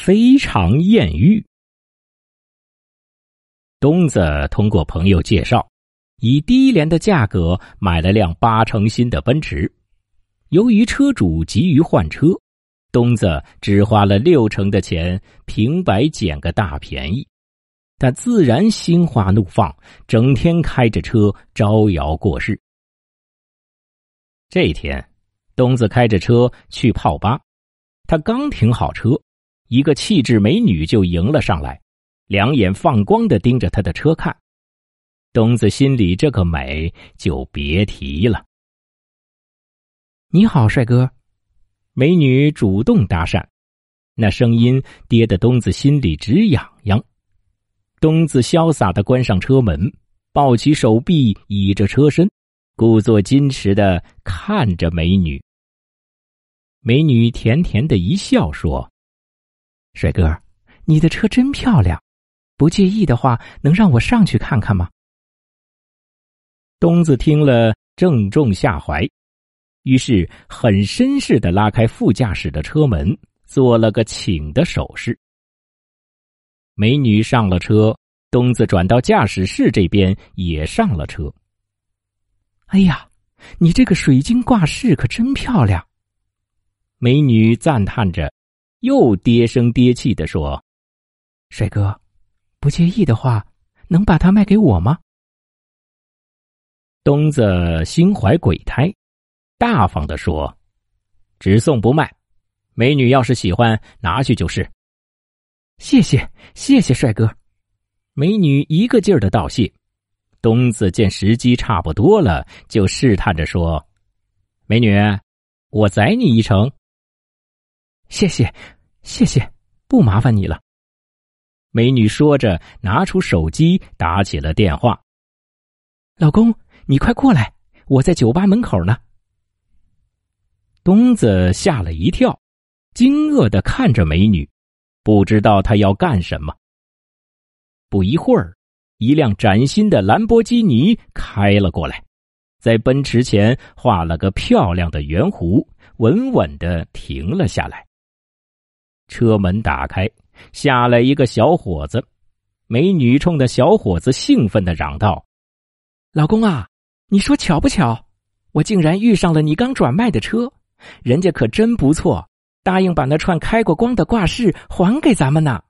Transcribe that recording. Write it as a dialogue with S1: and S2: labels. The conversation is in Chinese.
S1: 非常艳遇。东子通过朋友介绍，以低廉的价格买了辆八成新的奔驰。由于车主急于换车，东子只花了六成的钱，平白捡个大便宜。他自然心花怒放，整天开着车招摇过市。这天，东子开着车去泡吧，他刚停好车，一个气质美女就迎了上来，两眼放光的盯着他的车看。东子心里这个美就别提了。
S2: 你好，帅哥，
S1: 美女主动搭讪，那声音跌得东子心里直痒痒。东子潇洒的关上车门，抱起手臂倚着车身，故作矜持的看着美女。美女甜甜的一笑说：“
S2: 帅哥，你的车真漂亮，不介意的话，能让我上去看看吗？”
S1: 东子听了，正中下怀，于是很绅士的拉开副驾驶的车门，做了个请的手势。美女上了车，东子转到驾驶室这边也上了车。
S2: 哎呀，你这个水晶挂饰可真漂亮！
S1: 美女赞叹着，又嗲声嗲气的说：“
S2: 帅哥，不介意的话，能把它卖给我吗？”
S1: 东子心怀鬼胎，大方的说：“只送不卖，美女要是喜欢，拿去就是。”
S2: 谢谢，谢谢帅哥。
S1: 美女一个劲儿的道谢。东子见时机差不多了，就试探着说：“美女，我载你一程。”
S2: 谢谢，谢谢，不麻烦你了。
S1: 美女说着，拿出手机打起了电话：“
S2: 老公，你快过来，我在酒吧门口呢。”
S1: 东子吓了一跳，惊愕的看着美女。不知道他要干什么。不一会儿，一辆崭新的兰博基尼开了过来，在奔驰前画了个漂亮的圆弧，稳稳的停了下来。车门打开，下来一个小伙子，美女冲着小伙子兴奋的嚷道：“
S2: 老公啊，你说巧不巧？我竟然遇上了你刚转卖的车，人家可真不错。”答应把那串开过光的挂饰还给咱们呢。